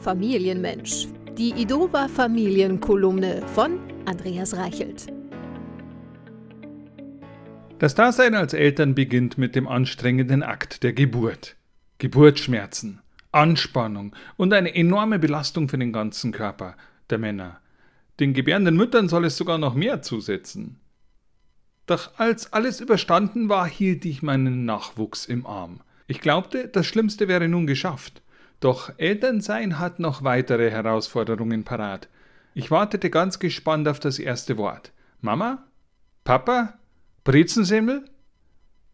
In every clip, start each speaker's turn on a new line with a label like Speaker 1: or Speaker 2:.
Speaker 1: Familienmensch. Die Idova Familienkolumne von Andreas Reichelt.
Speaker 2: Das Dasein als Eltern beginnt mit dem anstrengenden Akt der Geburt. Geburtsschmerzen, Anspannung und eine enorme Belastung für den ganzen Körper der Männer. Den gebärenden Müttern soll es sogar noch mehr zusetzen. Doch als alles überstanden war, hielt ich meinen Nachwuchs im Arm. Ich glaubte, das Schlimmste wäre nun geschafft. Doch Elternsein hat noch weitere Herausforderungen parat. Ich wartete ganz gespannt auf das erste Wort. Mama? Papa? Brezensemmel?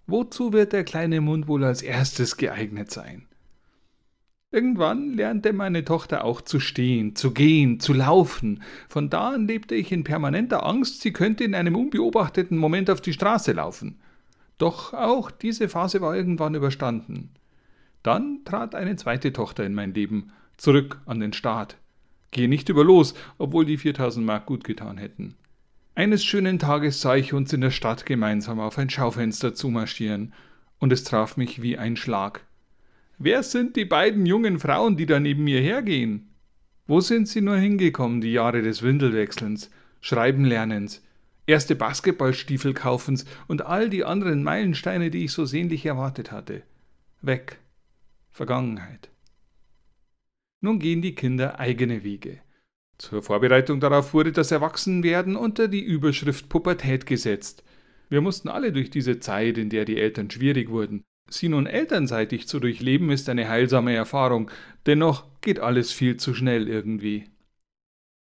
Speaker 2: Wozu wird der kleine Mund wohl als erstes geeignet sein? Irgendwann lernte meine Tochter auch zu stehen, zu gehen, zu laufen. Von da an lebte ich in permanenter Angst, sie könnte in einem unbeobachteten Moment auf die Straße laufen. Doch auch diese Phase war irgendwann überstanden. Dann trat eine zweite Tochter in mein Leben, zurück an den Staat. Gehe nicht über los, obwohl die 4000 Mark gut getan hätten. Eines schönen Tages sah ich uns in der Stadt gemeinsam auf ein Schaufenster zumarschieren, und es traf mich wie ein Schlag. Wer sind die beiden jungen Frauen, die da neben mir hergehen? Wo sind sie nur hingekommen, die Jahre des Windelwechselns, Schreibenlernens, erste Basketballstiefelkaufens und all die anderen Meilensteine, die ich so sehnlich erwartet hatte. Weg. Vergangenheit. Nun gehen die Kinder eigene Wege. Zur Vorbereitung darauf wurde das Erwachsenwerden unter die Überschrift Pubertät gesetzt. Wir mussten alle durch diese Zeit, in der die Eltern schwierig wurden. Sie nun elternseitig zu durchleben, ist eine heilsame Erfahrung, dennoch geht alles viel zu schnell irgendwie.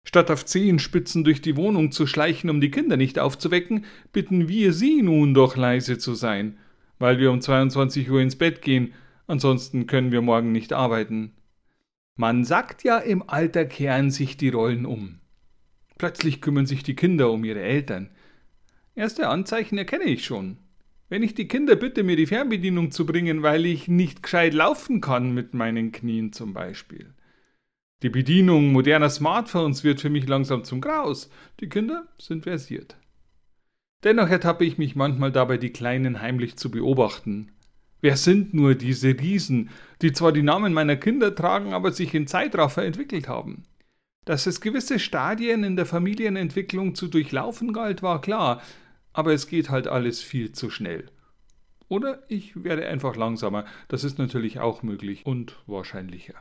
Speaker 2: Statt auf Zehenspitzen durch die Wohnung zu schleichen, um die Kinder nicht aufzuwecken, bitten wir sie nun doch leise zu sein, weil wir um 22 Uhr ins Bett gehen, ansonsten können wir morgen nicht arbeiten. Man sagt ja, im Alter kehren sich die Rollen um. Plötzlich kümmern sich die Kinder um ihre Eltern. Erste Anzeichen erkenne ich schon. Wenn ich die Kinder bitte, mir die Fernbedienung zu bringen, weil ich nicht gescheit laufen kann mit meinen Knien zum Beispiel. Die Bedienung moderner Smartphones wird für mich langsam zum Graus. Die Kinder sind versiert. Dennoch ertappe ich mich manchmal dabei, die Kleinen heimlich zu beobachten. Wer sind nur diese Riesen, die zwar die Namen meiner Kinder tragen, aber sich in Zeitraffer entwickelt haben? Dass es gewisse Stadien in der Familienentwicklung zu durchlaufen galt, war klar, aber es geht halt alles viel zu schnell. Oder ich werde einfach langsamer, das ist natürlich auch möglich und wahrscheinlicher.